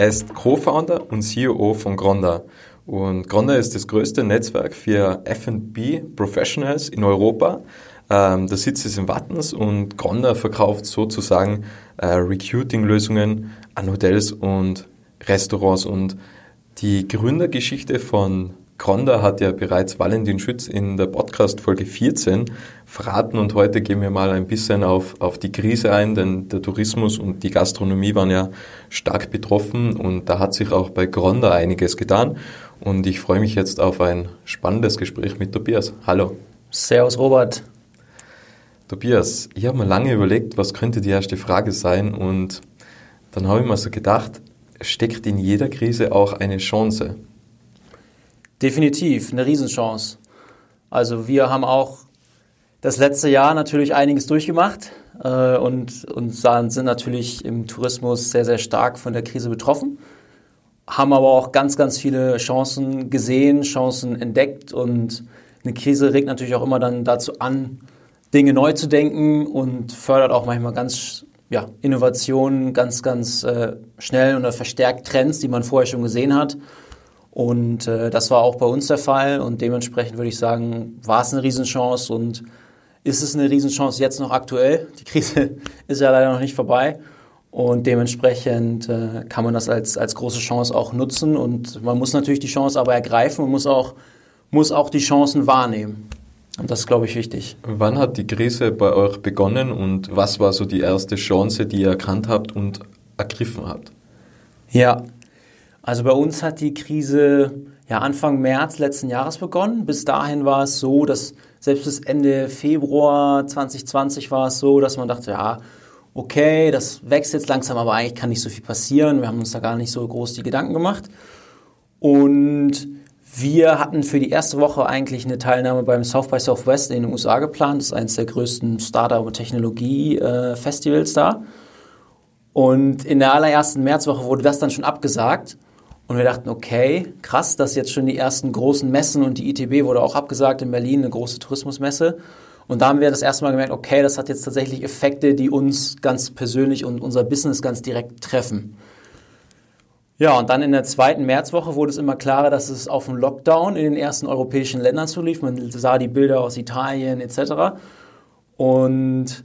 Er ist Co-Founder und CEO von Gronda. Und Gronda ist das größte Netzwerk für F&B Professionals in Europa. Ähm, der Sitz ist in Wattens und Gronda verkauft sozusagen äh, Recruiting-Lösungen an Hotels und Restaurants. Und die Gründergeschichte von Gronda hat ja bereits Valentin Schütz in der Podcast Folge 14 verraten und heute gehen wir mal ein bisschen auf, auf die Krise ein, denn der Tourismus und die Gastronomie waren ja stark betroffen und da hat sich auch bei Gronda einiges getan und ich freue mich jetzt auf ein spannendes Gespräch mit Tobias. Hallo. Servus Robert. Tobias, ich habe mir lange überlegt, was könnte die erste Frage sein und dann habe ich mir so gedacht, steckt in jeder Krise auch eine Chance. Definitiv, eine Riesenchance. Also wir haben auch das letzte Jahr natürlich einiges durchgemacht äh, und, und sind natürlich im Tourismus sehr, sehr stark von der Krise betroffen, haben aber auch ganz, ganz viele Chancen gesehen, Chancen entdeckt und eine Krise regt natürlich auch immer dann dazu an, Dinge neu zu denken und fördert auch manchmal ganz ja, Innovationen ganz, ganz äh, schnell oder verstärkt Trends, die man vorher schon gesehen hat. Und äh, das war auch bei uns der Fall und dementsprechend würde ich sagen, war es eine Riesenchance und ist es eine Riesenchance jetzt noch aktuell. Die Krise ist ja leider noch nicht vorbei und dementsprechend äh, kann man das als, als große Chance auch nutzen und man muss natürlich die Chance aber ergreifen und muss auch, muss auch die Chancen wahrnehmen. Und das ist, glaube ich, wichtig. Wann hat die Krise bei euch begonnen und was war so die erste Chance, die ihr erkannt habt und ergriffen habt? Ja, also bei uns hat die Krise ja Anfang März letzten Jahres begonnen. Bis dahin war es so, dass selbst bis Ende Februar 2020 war es so, dass man dachte, ja, okay, das wächst jetzt langsam, aber eigentlich kann nicht so viel passieren. Wir haben uns da gar nicht so groß die Gedanken gemacht. Und wir hatten für die erste Woche eigentlich eine Teilnahme beim South by Southwest in den USA geplant. Das ist eines der größten Startup- und Technologie-Festivals da. Und in der allerersten Märzwoche wurde das dann schon abgesagt. Und wir dachten, okay, krass, dass jetzt schon die ersten großen Messen und die ITB wurde auch abgesagt in Berlin, eine große Tourismusmesse. Und da haben wir das erste Mal gemerkt, okay, das hat jetzt tatsächlich Effekte, die uns ganz persönlich und unser Business ganz direkt treffen. Ja, und dann in der zweiten Märzwoche wurde es immer klarer, dass es auf einen Lockdown in den ersten europäischen Ländern zulief. Man sah die Bilder aus Italien etc. Und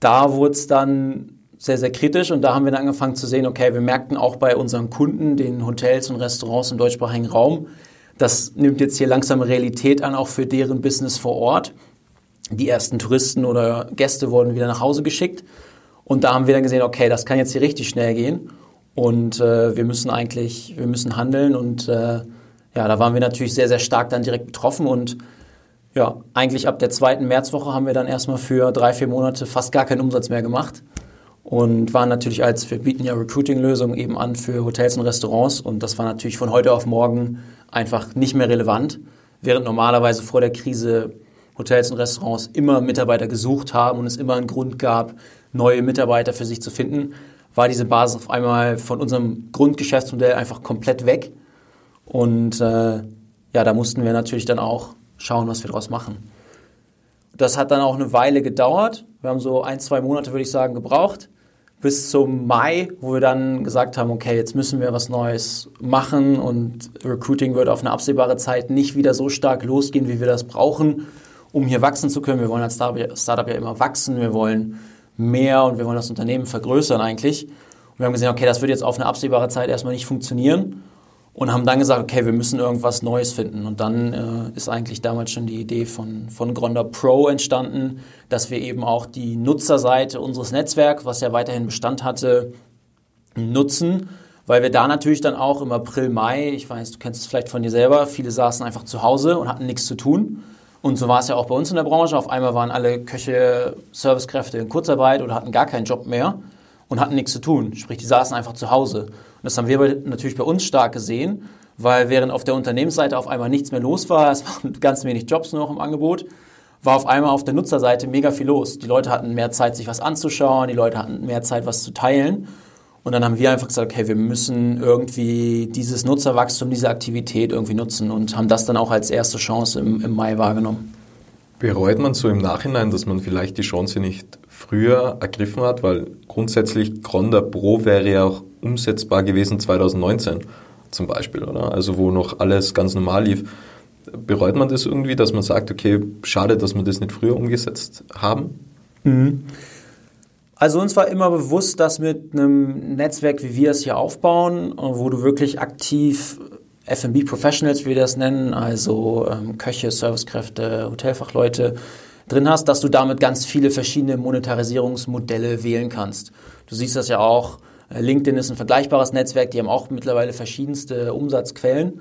da wurde es dann sehr, sehr kritisch. Und da haben wir dann angefangen zu sehen, okay, wir merkten auch bei unseren Kunden, den Hotels und Restaurants im deutschsprachigen Raum, das nimmt jetzt hier langsam Realität an, auch für deren Business vor Ort. Die ersten Touristen oder Gäste wurden wieder nach Hause geschickt. Und da haben wir dann gesehen, okay, das kann jetzt hier richtig schnell gehen. Und äh, wir müssen eigentlich, wir müssen handeln. Und äh, ja, da waren wir natürlich sehr, sehr stark dann direkt betroffen. Und ja, eigentlich ab der zweiten Märzwoche haben wir dann erstmal für drei, vier Monate fast gar keinen Umsatz mehr gemacht und waren natürlich als, wir bieten ja Recruiting-Lösungen eben an für Hotels und Restaurants und das war natürlich von heute auf morgen einfach nicht mehr relevant, während normalerweise vor der Krise Hotels und Restaurants immer Mitarbeiter gesucht haben und es immer einen Grund gab, neue Mitarbeiter für sich zu finden, war diese Basis auf einmal von unserem Grundgeschäftsmodell einfach komplett weg. Und äh, ja, da mussten wir natürlich dann auch schauen, was wir daraus machen. Das hat dann auch eine Weile gedauert. Wir haben so ein, zwei Monate, würde ich sagen, gebraucht. Bis zum Mai, wo wir dann gesagt haben, okay, jetzt müssen wir was Neues machen und Recruiting wird auf eine absehbare Zeit nicht wieder so stark losgehen, wie wir das brauchen, um hier wachsen zu können. Wir wollen als Startup ja immer wachsen, wir wollen mehr und wir wollen das Unternehmen vergrößern eigentlich. Und wir haben gesehen, okay, das wird jetzt auf eine absehbare Zeit erstmal nicht funktionieren. Und haben dann gesagt, okay, wir müssen irgendwas Neues finden. Und dann äh, ist eigentlich damals schon die Idee von, von Gronda Pro entstanden, dass wir eben auch die Nutzerseite unseres Netzwerks, was ja weiterhin Bestand hatte, nutzen, weil wir da natürlich dann auch im April, Mai, ich weiß, du kennst es vielleicht von dir selber, viele saßen einfach zu Hause und hatten nichts zu tun. Und so war es ja auch bei uns in der Branche. Auf einmal waren alle Köche, Servicekräfte in Kurzarbeit oder hatten gar keinen Job mehr und hatten nichts zu tun. Sprich, die saßen einfach zu Hause. Und das haben wir natürlich bei uns stark gesehen, weil während auf der Unternehmensseite auf einmal nichts mehr los war, es waren ganz wenig Jobs noch im Angebot, war auf einmal auf der Nutzerseite mega viel los. Die Leute hatten mehr Zeit, sich was anzuschauen, die Leute hatten mehr Zeit, was zu teilen. Und dann haben wir einfach gesagt, okay, wir müssen irgendwie dieses Nutzerwachstum, diese Aktivität irgendwie nutzen und haben das dann auch als erste Chance im, im Mai wahrgenommen. Bereut man so im Nachhinein, dass man vielleicht die Chance nicht früher ergriffen hat, weil grundsätzlich Gronda Pro wäre ja auch umsetzbar gewesen 2019 zum Beispiel, oder? Also wo noch alles ganz normal lief. Bereut man das irgendwie, dass man sagt, okay, schade, dass wir das nicht früher umgesetzt haben? Mhm. Also uns war immer bewusst, dass mit einem Netzwerk, wie wir es hier aufbauen, wo du wirklich aktiv F&B Professionals, wie wir das nennen, also ähm, Köche, Servicekräfte, Hotelfachleute drin hast, dass du damit ganz viele verschiedene Monetarisierungsmodelle wählen kannst. Du siehst das ja auch, äh, LinkedIn ist ein vergleichbares Netzwerk, die haben auch mittlerweile verschiedenste Umsatzquellen.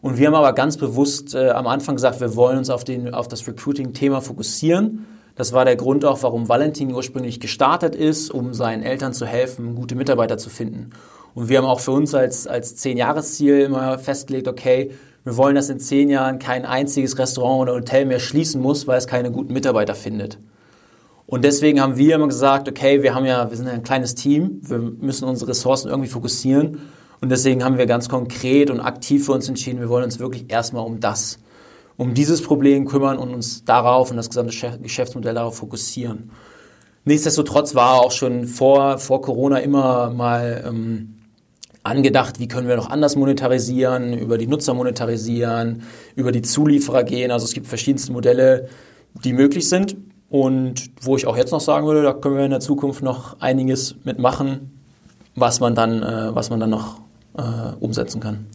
Und wir haben aber ganz bewusst äh, am Anfang gesagt, wir wollen uns auf, den, auf das Recruiting-Thema fokussieren. Das war der Grund auch, warum Valentin ursprünglich gestartet ist, um seinen Eltern zu helfen, gute Mitarbeiter zu finden. Und wir haben auch für uns als, als Zehn-Jahres-Ziel immer festgelegt, okay, wir wollen, dass in zehn Jahren kein einziges Restaurant oder Hotel mehr schließen muss, weil es keine guten Mitarbeiter findet. Und deswegen haben wir immer gesagt, okay, wir haben ja, wir sind ja ein kleines Team, wir müssen unsere Ressourcen irgendwie fokussieren. Und deswegen haben wir ganz konkret und aktiv für uns entschieden, wir wollen uns wirklich erstmal um das, um dieses Problem kümmern und uns darauf und das gesamte Geschäftsmodell darauf fokussieren. Nichtsdestotrotz war auch schon vor, vor Corona immer mal ähm, angedacht, wie können wir noch anders monetarisieren, über die Nutzer monetarisieren, über die Zulieferer gehen. Also es gibt verschiedenste Modelle, die möglich sind und wo ich auch jetzt noch sagen würde, da können wir in der Zukunft noch einiges mitmachen, was man dann, äh, was man dann noch äh, umsetzen kann.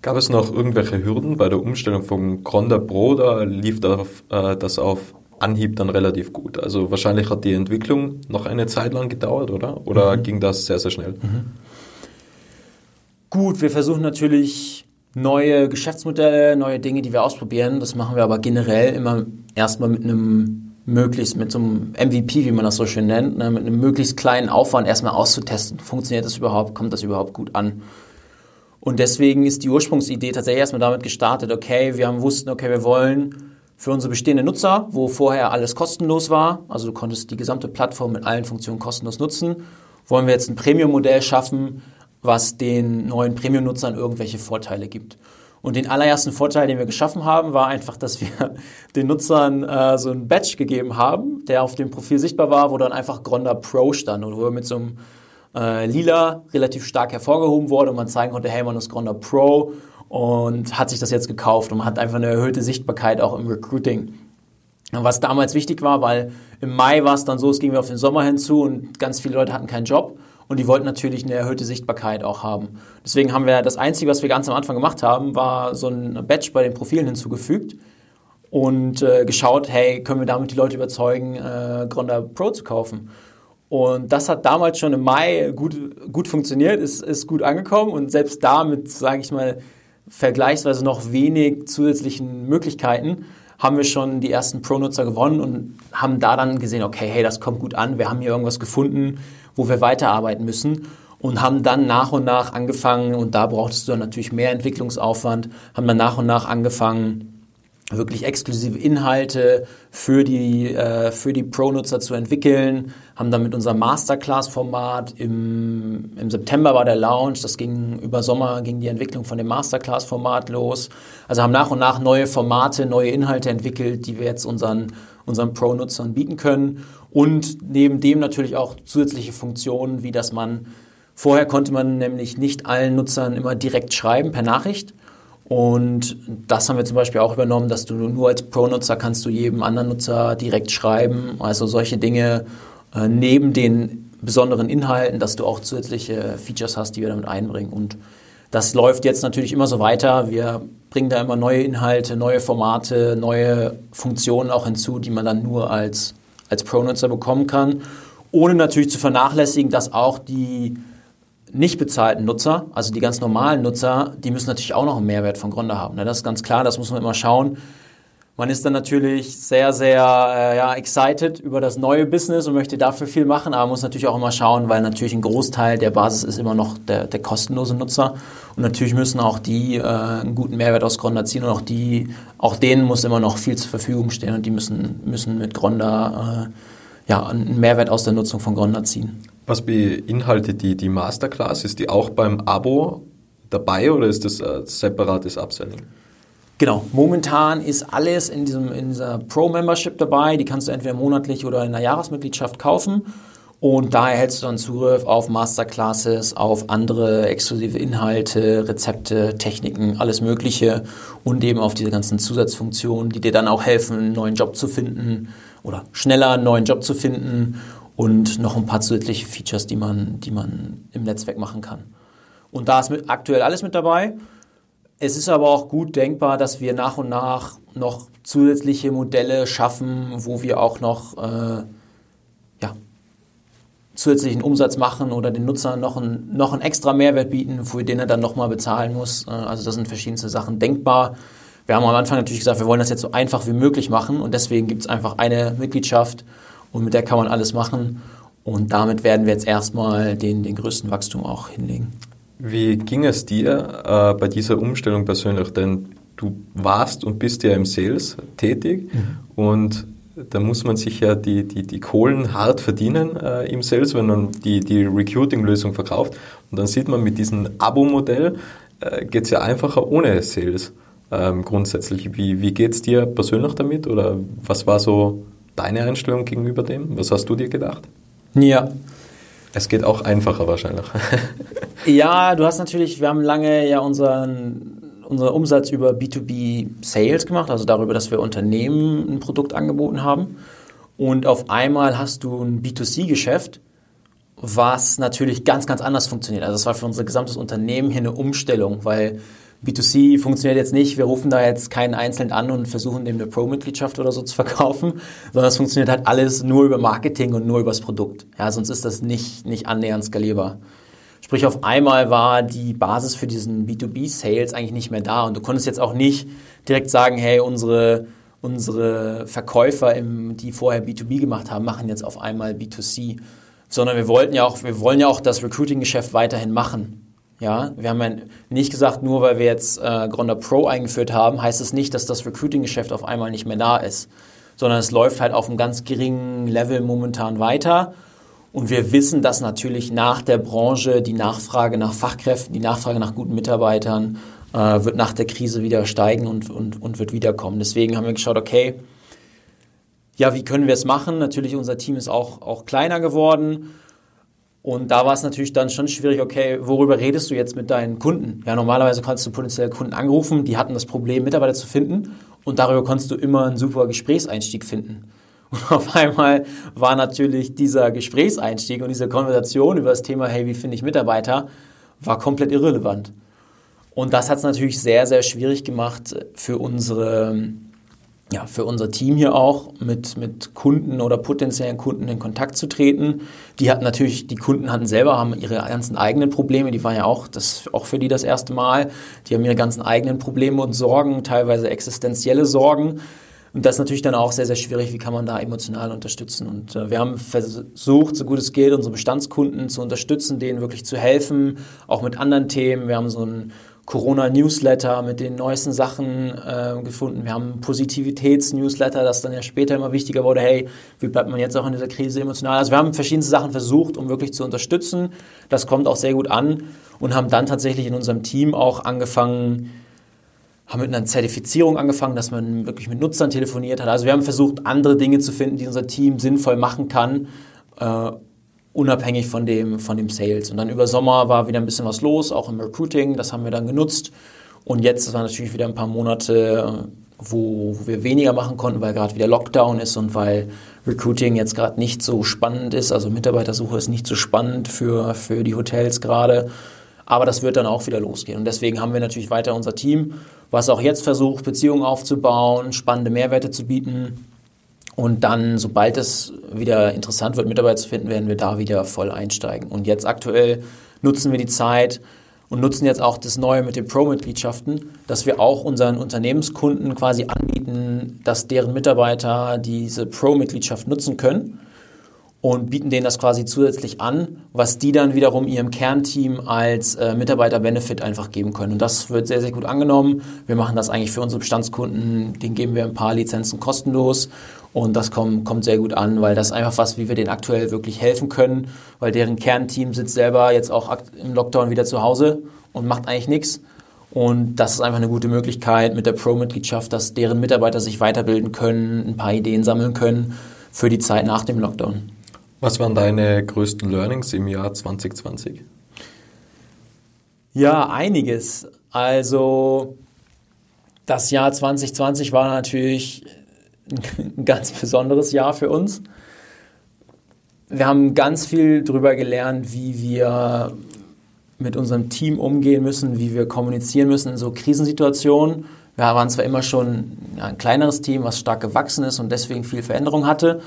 Gab es noch irgendwelche Hürden bei der Umstellung vom Gronda Pro oder lief das auf, äh, das auf Anhieb dann relativ gut? Also wahrscheinlich hat die Entwicklung noch eine Zeit lang gedauert, oder? Oder mhm. ging das sehr, sehr schnell? Mhm. Gut, wir versuchen natürlich neue Geschäftsmodelle, neue Dinge, die wir ausprobieren. Das machen wir aber generell immer erstmal mit einem möglichst, mit so einem MVP, wie man das so schön nennt, ne, mit einem möglichst kleinen Aufwand erstmal auszutesten. Funktioniert das überhaupt? Kommt das überhaupt gut an? Und deswegen ist die Ursprungsidee tatsächlich erstmal damit gestartet, okay, wir haben wussten, okay, wir wollen für unsere bestehenden Nutzer, wo vorher alles kostenlos war, also du konntest die gesamte Plattform mit allen Funktionen kostenlos nutzen, wollen wir jetzt ein Premium-Modell schaffen, was den neuen Premium-Nutzern irgendwelche Vorteile gibt. Und den allerersten Vorteil, den wir geschaffen haben, war einfach, dass wir den Nutzern äh, so ein Badge gegeben haben, der auf dem Profil sichtbar war, wo dann einfach Gronda Pro stand und wo wir mit so einem äh, Lila relativ stark hervorgehoben wurde und man zeigen konnte, hey, man ist Gronda Pro und hat sich das jetzt gekauft und man hat einfach eine erhöhte Sichtbarkeit auch im Recruiting. Was damals wichtig war, weil im Mai war es dann so, es ging wir auf den Sommer hinzu und ganz viele Leute hatten keinen Job und die wollten natürlich eine erhöhte Sichtbarkeit auch haben. Deswegen haben wir das Einzige, was wir ganz am Anfang gemacht haben, war so ein Badge bei den Profilen hinzugefügt und äh, geschaut, hey, können wir damit die Leute überzeugen, äh, Gronda Pro zu kaufen? Und das hat damals schon im Mai gut, gut funktioniert, ist, ist gut angekommen und selbst damit, sage ich mal, vergleichsweise noch wenig zusätzlichen Möglichkeiten haben wir schon die ersten Pro-Nutzer gewonnen und haben da dann gesehen, okay, hey, das kommt gut an, wir haben hier irgendwas gefunden, wo wir weiterarbeiten müssen und haben dann nach und nach angefangen, und da brauchtest du dann natürlich mehr Entwicklungsaufwand, haben dann nach und nach angefangen, wirklich exklusive Inhalte für die, äh, für die Pro-Nutzer zu entwickeln, haben dann mit unserem Masterclass-Format im, im September war der Launch, das ging über Sommer, ging die Entwicklung von dem Masterclass-Format los. Also haben nach und nach neue Formate, neue Inhalte entwickelt, die wir jetzt unseren, unseren Pro-Nutzern bieten können. Und neben dem natürlich auch zusätzliche Funktionen, wie dass man, vorher konnte man nämlich nicht allen Nutzern immer direkt schreiben per Nachricht, und das haben wir zum Beispiel auch übernommen, dass du nur als Pro-Nutzer kannst du jedem anderen Nutzer direkt schreiben. Also solche Dinge äh, neben den besonderen Inhalten, dass du auch zusätzliche Features hast, die wir damit einbringen. Und Das läuft jetzt natürlich immer so weiter. Wir bringen da immer neue Inhalte, neue Formate, neue Funktionen auch hinzu, die man dann nur als, als Pro-Nutzer bekommen kann. Ohne natürlich zu vernachlässigen, dass auch die nicht bezahlten Nutzer, also die ganz normalen Nutzer, die müssen natürlich auch noch einen Mehrwert von Gründer haben. Ne? Das ist ganz klar, das muss man immer schauen. Man ist dann natürlich sehr, sehr äh, ja, excited über das neue Business und möchte dafür viel machen, aber muss natürlich auch immer schauen, weil natürlich ein Großteil der Basis ist immer noch der, der kostenlose Nutzer. Und natürlich müssen auch die äh, einen guten Mehrwert aus Gronder ziehen und auch die, auch denen muss immer noch viel zur Verfügung stehen und die müssen, müssen mit Gronder äh, ja, einen Mehrwert aus der Nutzung von Gronder ziehen. Was beinhaltet die, die Masterclass? Ist die auch beim Abo dabei oder ist das ein separates Upselling? Genau, momentan ist alles in, diesem, in dieser Pro-Membership dabei. Die kannst du entweder monatlich oder in einer Jahresmitgliedschaft kaufen. Und da erhältst du dann Zugriff auf Masterclasses, auf andere exklusive Inhalte, Rezepte, Techniken, alles Mögliche und eben auf diese ganzen Zusatzfunktionen, die dir dann auch helfen, einen neuen Job zu finden oder schneller einen neuen Job zu finden und noch ein paar zusätzliche Features, die man, die man im Netzwerk machen kann. Und da ist mit, aktuell alles mit dabei. Es ist aber auch gut denkbar, dass wir nach und nach noch zusätzliche Modelle schaffen, wo wir auch noch äh, ja, zusätzlichen Umsatz machen oder den Nutzern noch, ein, noch einen extra Mehrwert bieten, für den er dann nochmal bezahlen muss. Äh, also das sind verschiedenste Sachen denkbar. Wir haben am Anfang natürlich gesagt, wir wollen das jetzt so einfach wie möglich machen und deswegen gibt es einfach eine Mitgliedschaft und mit der kann man alles machen. Und damit werden wir jetzt erstmal den, den größten Wachstum auch hinlegen. Wie ging es dir äh, bei dieser Umstellung persönlich? Denn du warst und bist ja im Sales tätig mhm. und da muss man sich ja die, die, die Kohlen hart verdienen äh, im Sales, wenn man die, die Recruiting-Lösung verkauft. Und dann sieht man mit diesem Abo-Modell äh, geht es ja einfacher ohne Sales ähm, grundsätzlich. Wie, wie geht es dir persönlich damit oder was war so deine Einstellung gegenüber dem? Was hast du dir gedacht? Ja, es geht auch einfacher wahrscheinlich. ja, du hast natürlich, wir haben lange ja unseren, unseren Umsatz über B2B Sales gemacht, also darüber, dass wir Unternehmen ein Produkt angeboten haben. Und auf einmal hast du ein B2C-Geschäft, was natürlich ganz, ganz anders funktioniert. Also das war für unser gesamtes Unternehmen hier eine Umstellung, weil B2C funktioniert jetzt nicht, wir rufen da jetzt keinen Einzelnen an und versuchen dem eine Pro-Mitgliedschaft oder so zu verkaufen, sondern es funktioniert halt alles nur über Marketing und nur übers Produkt. Ja, sonst ist das nicht, nicht annähernd skalierbar. Sprich, auf einmal war die Basis für diesen B2B-Sales eigentlich nicht mehr da und du konntest jetzt auch nicht direkt sagen, hey, unsere, unsere Verkäufer, im, die vorher B2B gemacht haben, machen jetzt auf einmal B2C. Sondern wir wollten ja auch, wir wollen ja auch das Recruiting-Geschäft weiterhin machen. Ja, wir haben ja nicht gesagt, nur weil wir jetzt äh, Gronder Pro eingeführt haben, heißt es nicht, dass das Recruiting-Geschäft auf einmal nicht mehr da ist, sondern es läuft halt auf einem ganz geringen Level momentan weiter. Und wir wissen, dass natürlich nach der Branche die Nachfrage nach Fachkräften, die Nachfrage nach guten Mitarbeitern äh, wird nach der Krise wieder steigen und, und, und wird wiederkommen. Deswegen haben wir geschaut, okay, ja, wie können wir es machen? Natürlich, unser Team ist auch, auch kleiner geworden. Und da war es natürlich dann schon schwierig, okay, worüber redest du jetzt mit deinen Kunden? Ja, normalerweise kannst du potenzielle Kunden anrufen, die hatten das Problem, Mitarbeiter zu finden und darüber konntest du immer einen super Gesprächseinstieg finden. Und auf einmal war natürlich dieser Gesprächseinstieg und diese Konversation über das Thema, hey, wie finde ich Mitarbeiter, war komplett irrelevant. Und das hat es natürlich sehr, sehr schwierig gemacht für unsere ja, für unser Team hier auch mit, mit Kunden oder potenziellen Kunden in Kontakt zu treten. Die hatten natürlich, die Kunden hatten selber, haben ihre ganzen eigenen Probleme, die waren ja auch, das auch für die das erste Mal. Die haben ihre ganzen eigenen Probleme und Sorgen, teilweise existenzielle Sorgen. Und das ist natürlich dann auch sehr, sehr schwierig, wie kann man da emotional unterstützen. Und äh, wir haben versucht, so gut es geht, unsere Bestandskunden zu unterstützen, denen wirklich zu helfen, auch mit anderen Themen. Wir haben so ein Corona-Newsletter mit den neuesten Sachen äh, gefunden. Wir haben Positivitäts-Newsletter, das dann ja später immer wichtiger wurde. Hey, wie bleibt man jetzt auch in dieser Krise emotional? Also wir haben verschiedenste Sachen versucht, um wirklich zu unterstützen. Das kommt auch sehr gut an und haben dann tatsächlich in unserem Team auch angefangen, haben mit einer Zertifizierung angefangen, dass man wirklich mit Nutzern telefoniert hat. Also wir haben versucht, andere Dinge zu finden, die unser Team sinnvoll machen kann. Äh, unabhängig von dem, von dem Sales. Und dann über Sommer war wieder ein bisschen was los, auch im Recruiting, das haben wir dann genutzt. Und jetzt waren natürlich wieder ein paar Monate, wo, wo wir weniger machen konnten, weil gerade wieder Lockdown ist und weil Recruiting jetzt gerade nicht so spannend ist. Also Mitarbeitersuche ist nicht so spannend für, für die Hotels gerade. Aber das wird dann auch wieder losgehen. Und deswegen haben wir natürlich weiter unser Team, was auch jetzt versucht, Beziehungen aufzubauen, spannende Mehrwerte zu bieten. Und dann, sobald es wieder interessant wird, Mitarbeiter zu finden, werden wir da wieder voll einsteigen. Und jetzt aktuell nutzen wir die Zeit und nutzen jetzt auch das Neue mit den Pro-Mitgliedschaften, dass wir auch unseren Unternehmenskunden quasi anbieten, dass deren Mitarbeiter diese Pro-Mitgliedschaft nutzen können und bieten denen das quasi zusätzlich an, was die dann wiederum ihrem Kernteam als äh, Mitarbeiter-Benefit einfach geben können. Und das wird sehr, sehr gut angenommen. Wir machen das eigentlich für unsere Bestandskunden, denen geben wir ein paar Lizenzen kostenlos und das kommt, kommt sehr gut an, weil das einfach was, wie wir denen aktuell wirklich helfen können, weil deren Kernteam sitzt selber jetzt auch im Lockdown wieder zu Hause und macht eigentlich nichts. Und das ist einfach eine gute Möglichkeit mit der Pro-Mitgliedschaft, dass deren Mitarbeiter sich weiterbilden können, ein paar Ideen sammeln können für die Zeit nach dem Lockdown. Was waren deine größten Learnings im Jahr 2020? Ja, einiges. Also das Jahr 2020 war natürlich ein ganz besonderes Jahr für uns. Wir haben ganz viel darüber gelernt, wie wir mit unserem Team umgehen müssen, wie wir kommunizieren müssen in so Krisensituationen. Wir waren zwar immer schon ein kleineres Team, was stark gewachsen ist und deswegen viel Veränderung hatte,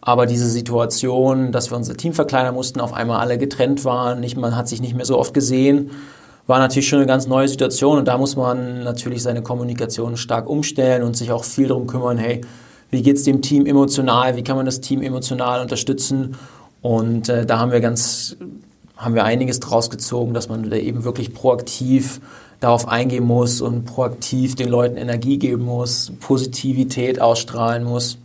aber diese Situation, dass wir unser Team verkleinern mussten, auf einmal alle getrennt waren, nicht, man hat sich nicht mehr so oft gesehen, war natürlich schon eine ganz neue Situation und da muss man natürlich seine Kommunikation stark umstellen und sich auch viel darum kümmern, hey, wie geht es dem Team emotional, wie kann man das Team emotional unterstützen und äh, da haben wir ganz, haben wir einiges draus gezogen, dass man eben wirklich proaktiv darauf eingehen muss und proaktiv den Leuten Energie geben muss, Positivität ausstrahlen muss.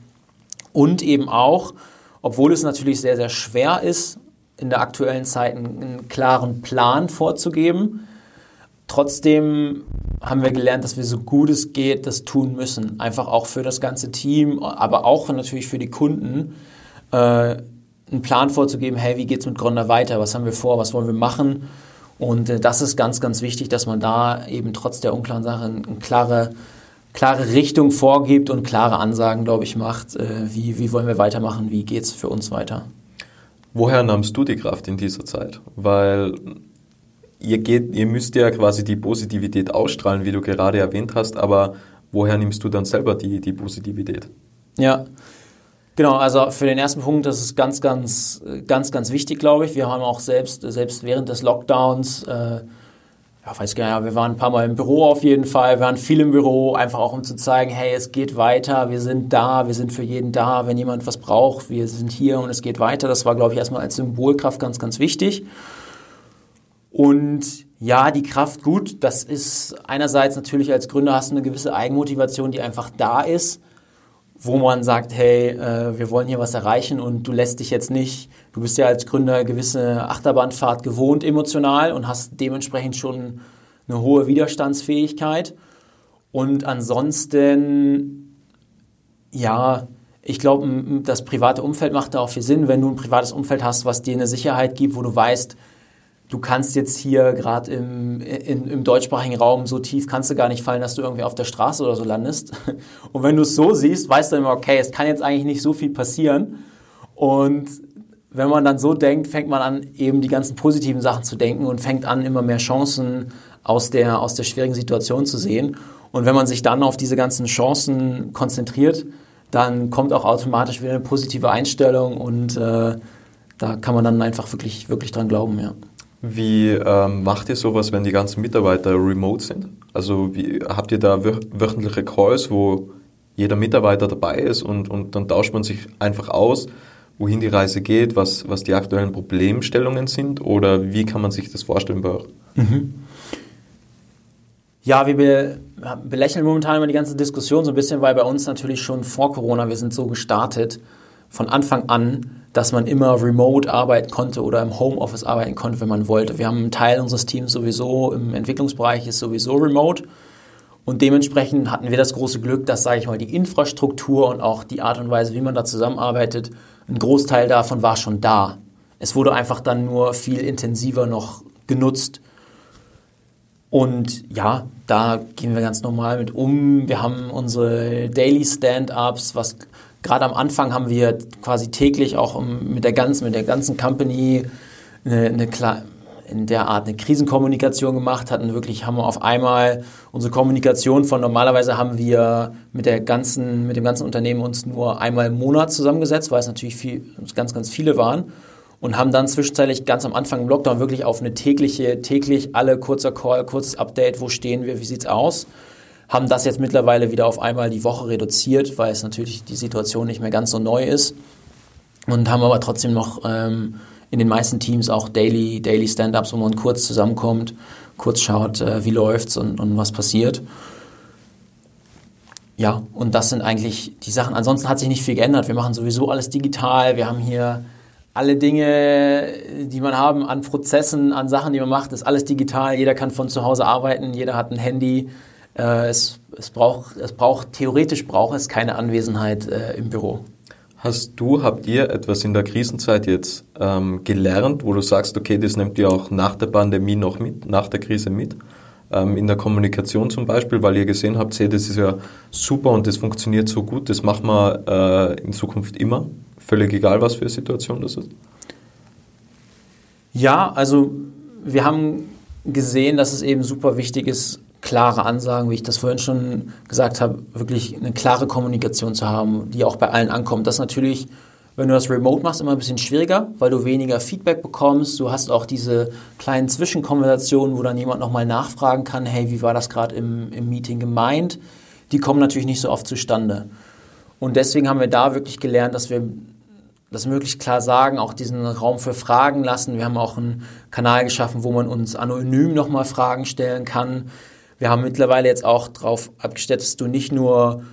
Und eben auch, obwohl es natürlich sehr, sehr schwer ist, in der aktuellen Zeit einen, einen klaren Plan vorzugeben, trotzdem haben wir gelernt, dass wir so gut es geht das tun müssen. Einfach auch für das ganze Team, aber auch natürlich für die Kunden, äh, einen Plan vorzugeben, hey, wie geht es mit Gründer weiter? Was haben wir vor? Was wollen wir machen? Und äh, das ist ganz, ganz wichtig, dass man da eben trotz der unklaren Sache eine klare klare Richtung vorgibt und klare Ansagen, glaube ich, macht, äh, wie, wie wollen wir weitermachen, wie geht es für uns weiter. Woher nahmst du die Kraft in dieser Zeit? Weil ihr, geht, ihr müsst ja quasi die Positivität ausstrahlen, wie du gerade erwähnt hast, aber woher nimmst du dann selber die, die Positivität? Ja, Genau, also für den ersten Punkt, das ist ganz, ganz, ganz, ganz wichtig, glaube ich. Wir haben auch selbst, selbst während des Lockdowns äh, ja, weiß gar nicht, wir waren ein paar Mal im Büro auf jeden Fall, wir waren viel im Büro, einfach auch um zu zeigen, hey, es geht weiter, wir sind da, wir sind für jeden da, wenn jemand was braucht, wir sind hier und es geht weiter. Das war, glaube ich, erstmal als Symbolkraft ganz, ganz wichtig. Und ja, die Kraft gut, das ist einerseits natürlich als Gründer hast du eine gewisse Eigenmotivation, die einfach da ist wo man sagt, hey, äh, wir wollen hier was erreichen und du lässt dich jetzt nicht, du bist ja als Gründer gewisse Achterbahnfahrt gewohnt emotional und hast dementsprechend schon eine hohe Widerstandsfähigkeit. Und ansonsten, ja, ich glaube, das private Umfeld macht da auch viel Sinn, wenn du ein privates Umfeld hast, was dir eine Sicherheit gibt, wo du weißt, du kannst jetzt hier gerade im, im deutschsprachigen Raum so tief kannst du gar nicht fallen, dass du irgendwie auf der Straße oder so landest. Und wenn du es so siehst, weißt du immer, okay, es kann jetzt eigentlich nicht so viel passieren. Und wenn man dann so denkt, fängt man an, eben die ganzen positiven Sachen zu denken und fängt an, immer mehr Chancen aus der, aus der schwierigen Situation zu sehen. Und wenn man sich dann auf diese ganzen Chancen konzentriert, dann kommt auch automatisch wieder eine positive Einstellung und äh, da kann man dann einfach wirklich, wirklich dran glauben, ja. Wie ähm, macht ihr sowas, wenn die ganzen Mitarbeiter remote sind? Also wie, habt ihr da wöchentliche Calls, wo jeder Mitarbeiter dabei ist und, und dann tauscht man sich einfach aus, wohin die Reise geht, was, was die aktuellen Problemstellungen sind oder wie kann man sich das vorstellen bei euch? Mhm. Ja, wir be belächeln momentan immer die ganze Diskussion so ein bisschen, weil bei uns natürlich schon vor Corona, wir sind so gestartet, von Anfang an dass man immer remote arbeiten konnte oder im Homeoffice arbeiten konnte, wenn man wollte. Wir haben einen Teil unseres Teams sowieso im Entwicklungsbereich ist sowieso remote. Und dementsprechend hatten wir das große Glück, dass, sage ich mal, die Infrastruktur und auch die Art und Weise, wie man da zusammenarbeitet, ein Großteil davon war schon da. Es wurde einfach dann nur viel intensiver noch genutzt. Und ja, da gehen wir ganz normal mit um. Wir haben unsere Daily Stand-ups, was gerade am Anfang haben wir quasi täglich auch mit der ganzen, mit der ganzen Company eine, eine in der Art eine Krisenkommunikation gemacht, hatten wirklich, haben wir auf einmal unsere Kommunikation von normalerweise haben wir mit der ganzen, mit dem ganzen Unternehmen uns nur einmal im Monat zusammengesetzt, weil es natürlich viel, ganz, ganz viele waren und haben dann zwischenzeitlich ganz am Anfang im Lockdown wirklich auf eine tägliche, täglich alle kurzer Call, kurzes Update, wo stehen wir, wie sieht's aus, haben das jetzt mittlerweile wieder auf einmal die Woche reduziert, weil es natürlich die Situation nicht mehr ganz so neu ist und haben aber trotzdem noch ähm, in den meisten Teams auch Daily, Daily Stand-Ups, wo man kurz zusammenkommt, kurz schaut, äh, wie läuft's und, und was passiert. Ja, und das sind eigentlich die Sachen. Ansonsten hat sich nicht viel geändert. Wir machen sowieso alles digital. Wir haben hier alle Dinge, die man haben an Prozessen, an Sachen, die man macht, ist alles digital. Jeder kann von zu Hause arbeiten. Jeder hat ein Handy. Äh, es, es, braucht, es braucht, theoretisch braucht es keine Anwesenheit äh, im Büro. Hast du, habt ihr etwas in der Krisenzeit jetzt ähm, gelernt, wo du sagst, okay, das nimmt ihr auch nach der Pandemie noch mit, nach der Krise mit? Ähm, in der Kommunikation zum Beispiel, weil ihr gesehen habt, hey, das ist ja super und das funktioniert so gut, das machen wir äh, in Zukunft immer, völlig egal, was für eine Situation das ist? Ja, also wir haben gesehen, dass es eben super wichtig ist, klare Ansagen, wie ich das vorhin schon gesagt habe, wirklich eine klare Kommunikation zu haben, die auch bei allen ankommt. Das ist natürlich, wenn du das remote machst, immer ein bisschen schwieriger, weil du weniger Feedback bekommst. Du hast auch diese kleinen Zwischenkonversationen, wo dann jemand nochmal nachfragen kann, hey, wie war das gerade im, im Meeting gemeint? Die kommen natürlich nicht so oft zustande. Und deswegen haben wir da wirklich gelernt, dass wir das möglichst klar sagen, auch diesen Raum für Fragen lassen. Wir haben auch einen Kanal geschaffen, wo man uns anonym nochmal Fragen stellen kann. Wir haben mittlerweile jetzt auch darauf abgestellt, dass du nicht nur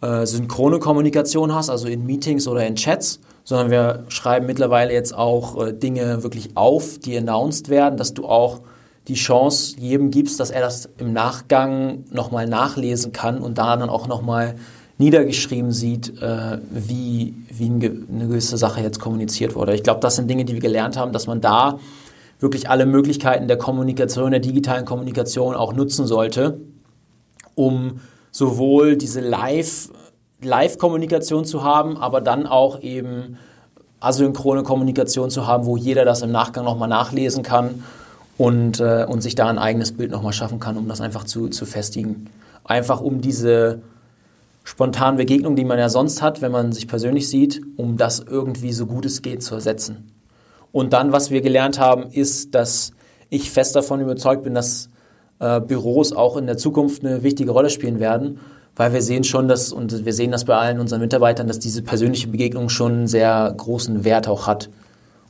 äh, synchrone Kommunikation hast, also in Meetings oder in Chats, sondern wir schreiben mittlerweile jetzt auch äh, Dinge wirklich auf, die announced werden, dass du auch die Chance jedem gibst, dass er das im Nachgang nochmal nachlesen kann und da dann auch nochmal niedergeschrieben sieht, äh, wie, wie eine gewisse Sache jetzt kommuniziert wurde. Ich glaube, das sind Dinge, die wir gelernt haben, dass man da wirklich alle Möglichkeiten der Kommunikation, der digitalen Kommunikation auch nutzen sollte, um sowohl diese Live, Live-Kommunikation zu haben, aber dann auch eben asynchrone Kommunikation zu haben, wo jeder das im Nachgang nochmal nachlesen kann und, äh, und sich da ein eigenes Bild nochmal schaffen kann, um das einfach zu, zu festigen. Einfach um diese spontanen Begegnungen, die man ja sonst hat, wenn man sich persönlich sieht, um das irgendwie so gut es geht zu ersetzen. Und dann, was wir gelernt haben, ist, dass ich fest davon überzeugt bin, dass äh, Büros auch in der Zukunft eine wichtige Rolle spielen werden, weil wir sehen schon, dass, und wir sehen das bei allen unseren Mitarbeitern, dass diese persönliche Begegnung schon einen sehr großen Wert auch hat.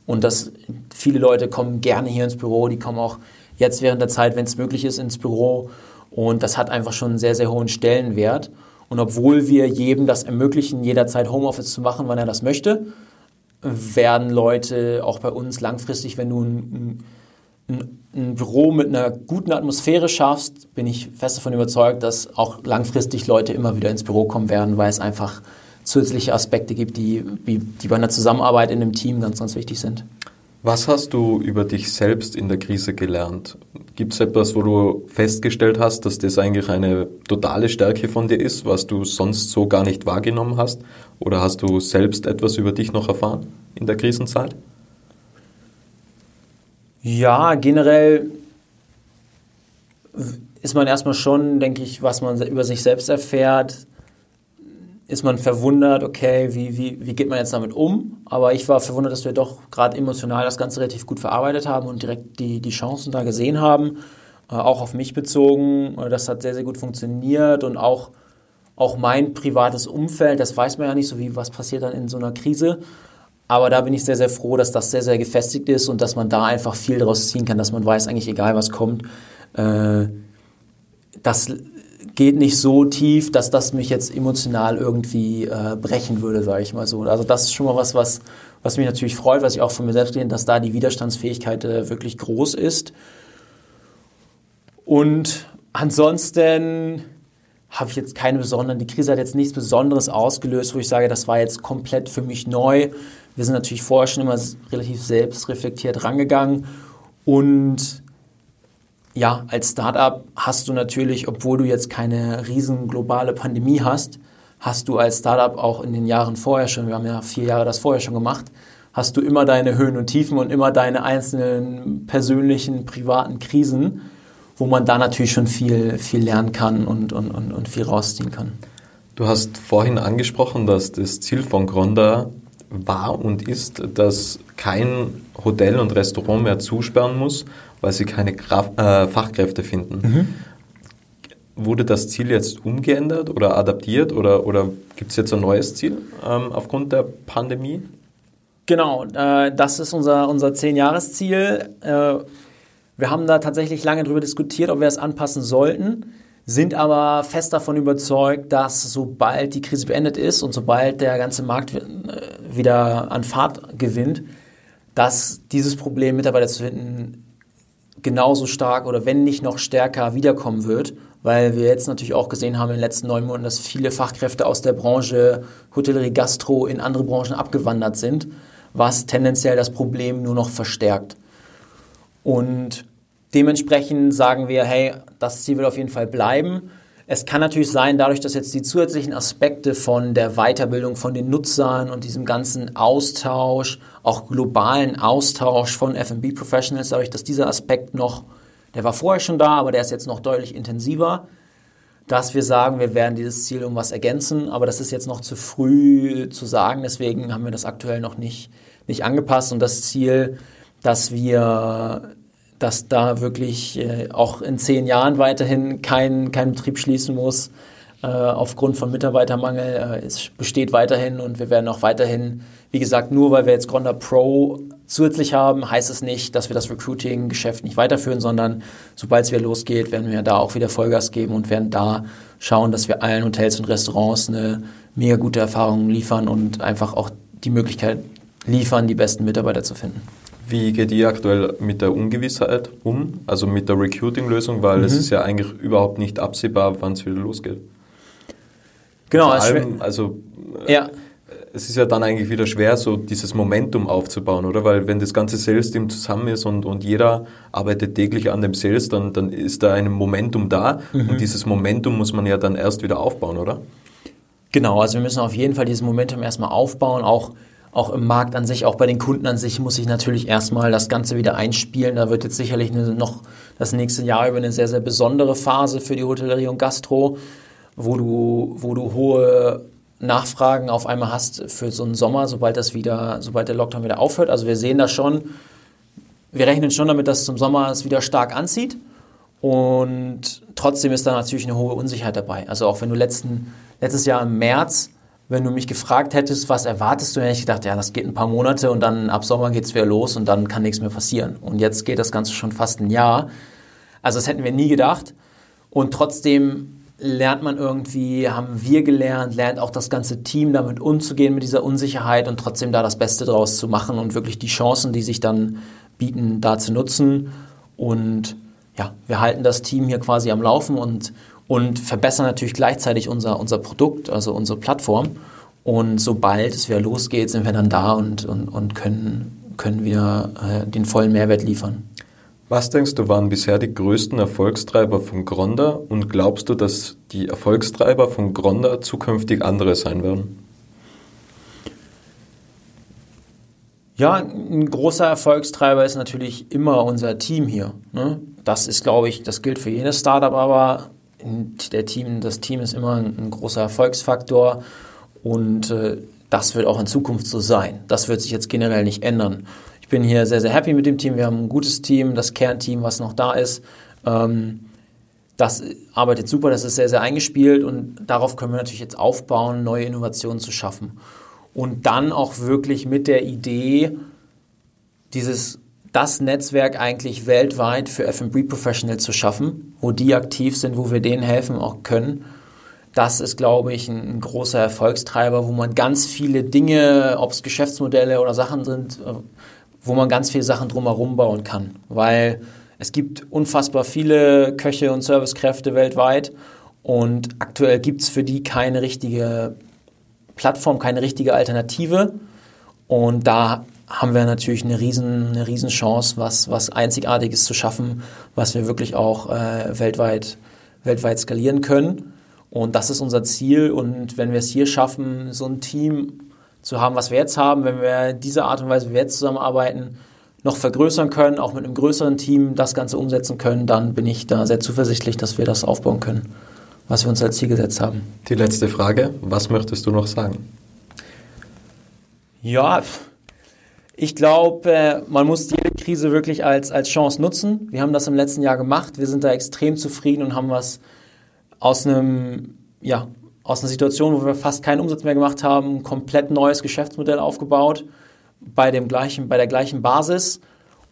Und dass viele Leute kommen gerne hier ins Büro, die kommen auch jetzt während der Zeit, wenn es möglich ist, ins Büro. Und das hat einfach schon einen sehr, sehr hohen Stellenwert. Und obwohl wir jedem das ermöglichen, jederzeit Homeoffice zu machen, wann er das möchte, werden Leute auch bei uns langfristig, wenn du ein, ein, ein, Büro mit einer guten Atmosphäre schaffst, bin ich fest davon überzeugt, dass auch langfristig Leute immer wieder ins Büro kommen werden, weil es einfach zusätzliche Aspekte gibt, die, die bei einer Zusammenarbeit in einem Team ganz, ganz wichtig sind. Was hast du über dich selbst in der Krise gelernt? Gibt es etwas, wo du festgestellt hast, dass das eigentlich eine totale Stärke von dir ist, was du sonst so gar nicht wahrgenommen hast? Oder hast du selbst etwas über dich noch erfahren in der Krisenzeit? Ja, generell ist man erstmal schon, denke ich, was man über sich selbst erfährt, ist man verwundert, okay, wie, wie, wie geht man jetzt damit um? Aber ich war verwundert, dass wir doch gerade emotional das Ganze relativ gut verarbeitet haben und direkt die, die Chancen da gesehen haben, äh, auch auf mich bezogen. Äh, das hat sehr, sehr gut funktioniert und auch, auch mein privates Umfeld, das weiß man ja nicht so, wie was passiert dann in so einer Krise. Aber da bin ich sehr, sehr froh, dass das sehr, sehr gefestigt ist und dass man da einfach viel daraus ziehen kann, dass man weiß, eigentlich egal was kommt, äh, das geht nicht so tief, dass das mich jetzt emotional irgendwie äh, brechen würde, sage ich mal so. Also das ist schon mal was, was, was mich natürlich freut, was ich auch von mir selbst lehne, dass da die Widerstandsfähigkeit äh, wirklich groß ist. Und ansonsten habe ich jetzt keine besonderen, die Krise hat jetzt nichts Besonderes ausgelöst, wo ich sage, das war jetzt komplett für mich neu. Wir sind natürlich vorher schon immer relativ selbstreflektiert rangegangen und ja, als Startup hast du natürlich, obwohl du jetzt keine riesen globale Pandemie hast, hast du als Startup auch in den Jahren vorher schon, wir haben ja vier Jahre das vorher schon gemacht, hast du immer deine Höhen und Tiefen und immer deine einzelnen persönlichen, privaten Krisen, wo man da natürlich schon viel, viel lernen kann und, und, und, und viel rausziehen kann. Du hast vorhin angesprochen, dass das Ziel von Gronda war und ist, dass kein Hotel und Restaurant mehr zusperren muss, weil sie keine Graf äh, Fachkräfte finden. Mhm. Wurde das Ziel jetzt umgeändert oder adaptiert oder, oder gibt es jetzt ein neues Ziel ähm, aufgrund der Pandemie? Genau, äh, das ist unser, unser Zehn-Jahres-Ziel. Äh, wir haben da tatsächlich lange darüber diskutiert, ob wir es anpassen sollten, sind aber fest davon überzeugt, dass sobald die Krise beendet ist und sobald der ganze Markt äh, wieder an Fahrt gewinnt, dass dieses Problem, Mitarbeiter zu finden, genauso stark oder wenn nicht noch stärker wiederkommen wird weil wir jetzt natürlich auch gesehen haben in den letzten neun Monaten, dass viele Fachkräfte aus der Branche Hotellerie, Gastro in andere Branchen abgewandert sind, was tendenziell das Problem nur noch verstärkt. Und dementsprechend sagen wir, hey, das Ziel wird auf jeden Fall bleiben. Es kann natürlich sein, dadurch, dass jetzt die zusätzlichen Aspekte von der Weiterbildung von den Nutzern und diesem ganzen Austausch, auch globalen Austausch von F&B Professionals, dadurch, dass dieser Aspekt noch der war vorher schon da, aber der ist jetzt noch deutlich intensiver, dass wir sagen, wir werden dieses Ziel um was ergänzen, aber das ist jetzt noch zu früh zu sagen, deswegen haben wir das aktuell noch nicht, nicht angepasst. Und das Ziel, dass wir dass da wirklich äh, auch in zehn Jahren weiterhin kein, kein Betrieb schließen muss äh, aufgrund von Mitarbeitermangel. Äh, es besteht weiterhin und wir werden auch weiterhin, wie gesagt, nur weil wir jetzt Gronda Pro zusätzlich haben, heißt es nicht, dass wir das Recruiting-Geschäft nicht weiterführen, sondern sobald es wieder losgeht, werden wir da auch wieder Vollgas geben und werden da schauen, dass wir allen Hotels und Restaurants eine mega gute Erfahrung liefern und einfach auch die Möglichkeit liefern, die besten Mitarbeiter zu finden. Wie geht ihr aktuell mit der Ungewissheit um, also mit der Recruiting-Lösung, weil mhm. es ist ja eigentlich überhaupt nicht absehbar, wann es wieder losgeht? Genau, Vor allem, also ja es ist ja dann eigentlich wieder schwer, so dieses Momentum aufzubauen, oder? Weil wenn das ganze Sales-Team zusammen ist und, und jeder arbeitet täglich an dem Sales, dann, dann ist da ein Momentum da mhm. und dieses Momentum muss man ja dann erst wieder aufbauen, oder? Genau, also wir müssen auf jeden Fall dieses Momentum erstmal aufbauen, auch auch im Markt an sich, auch bei den Kunden an sich muss ich natürlich erstmal das Ganze wieder einspielen. Da wird jetzt sicherlich noch das nächste Jahr über eine sehr, sehr besondere Phase für die Hotellerie und Gastro, wo du, wo du hohe Nachfragen auf einmal hast für so einen Sommer, sobald das wieder, sobald der Lockdown wieder aufhört. Also wir sehen das schon, wir rechnen schon damit, dass zum Sommer es wieder stark anzieht. Und trotzdem ist da natürlich eine hohe Unsicherheit dabei. Also auch wenn du letzten, letztes Jahr im März, wenn du mich gefragt hättest, was erwartest du, hätte ich gedacht, ja, das geht ein paar Monate und dann ab Sommer geht es wieder los und dann kann nichts mehr passieren. Und jetzt geht das Ganze schon fast ein Jahr. Also das hätten wir nie gedacht. Und trotzdem lernt man irgendwie, haben wir gelernt, lernt auch das ganze Team damit umzugehen mit dieser Unsicherheit und trotzdem da das Beste draus zu machen und wirklich die Chancen, die sich dann bieten, da zu nutzen. Und ja, wir halten das Team hier quasi am Laufen und, und verbessern natürlich gleichzeitig unser, unser Produkt, also unsere Plattform. Und sobald es wieder losgeht, sind wir dann da und, und, und können, können wieder äh, den vollen Mehrwert liefern. Was denkst du waren bisher die größten Erfolgstreiber von Gronda und glaubst du, dass die Erfolgstreiber von Gronda zukünftig andere sein werden? Ja, ein großer Erfolgstreiber ist natürlich immer unser Team hier. Ne? Das ist, glaube ich, das gilt für jedes Startup, aber der Team, das Team ist immer ein, großer Erfolgsfaktor und äh, das wird auch in Zukunft so sein. Das wird sich jetzt generell nicht ändern. Ich bin hier sehr, sehr happy mit dem Team. Wir haben ein gutes Team, das Kernteam, was noch da ist. Ähm, das arbeitet super, das ist sehr, sehr eingespielt und darauf können wir natürlich jetzt aufbauen, neue Innovationen zu schaffen. Und dann auch wirklich mit der Idee, dieses, das Netzwerk eigentlich weltweit für F&B Professionals zu schaffen, wo die aktiv sind, wo wir denen helfen auch können. Das ist, glaube ich, ein, großer Erfolgstreiber, wo man ganz viele Dinge, ob es Geschäftsmodelle oder Sachen sind, äh, wo man ganz viele Sachen drumherum bauen kann. Weil es gibt unfassbar viele Köche und Servicekräfte weltweit und aktuell gibt es für die keine richtige Plattform, keine richtige Alternative. Und da haben wir natürlich eine riesen, eine riesen Chance, was, was Einzigartiges zu schaffen, was wir wirklich auch äh, weltweit, weltweit skalieren können. Und das ist unser Ziel. Und wenn wir es hier schaffen, so ein Team zu haben, was wir jetzt haben, wenn wir diese Art und Weise, wie wir jetzt zusammenarbeiten, noch vergrößern können, auch mit einem größeren Team das Ganze umsetzen können, dann bin ich da sehr zuversichtlich, dass wir das aufbauen können, was wir uns als Ziel gesetzt haben. Die letzte Frage, was möchtest du noch sagen? Ja, ich glaube, äh, man muss jede Krise wirklich als, als Chance nutzen. Wir haben das im letzten Jahr gemacht. Wir sind da extrem zufrieden und haben was aus einem, ja, aus einer Situation, wo wir fast keinen Umsatz mehr gemacht haben, ein komplett neues Geschäftsmodell aufgebaut bei dem gleichen, bei der gleichen Basis.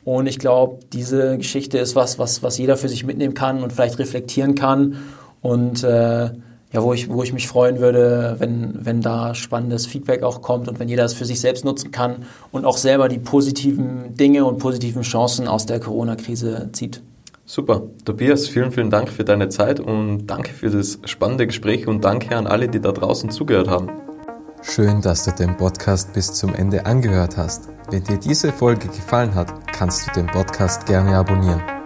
Und ich glaube, diese Geschichte ist was, was, was jeder für sich mitnehmen kann und vielleicht reflektieren kann. Und äh, ja, wo ich, wo ich mich freuen würde, wenn, wenn da spannendes Feedback auch kommt und wenn jeder es für sich selbst nutzen kann und auch selber die positiven Dinge und positiven Chancen aus der Corona-Krise zieht. Super. Tobias, vielen, vielen Dank für deine Zeit und danke für das spannende Gespräch und danke an alle, die da draußen zugehört haben. Schön, dass du den Podcast bis zum Ende angehört hast. Wenn dir diese Folge gefallen hat, kannst du den Podcast gerne abonnieren.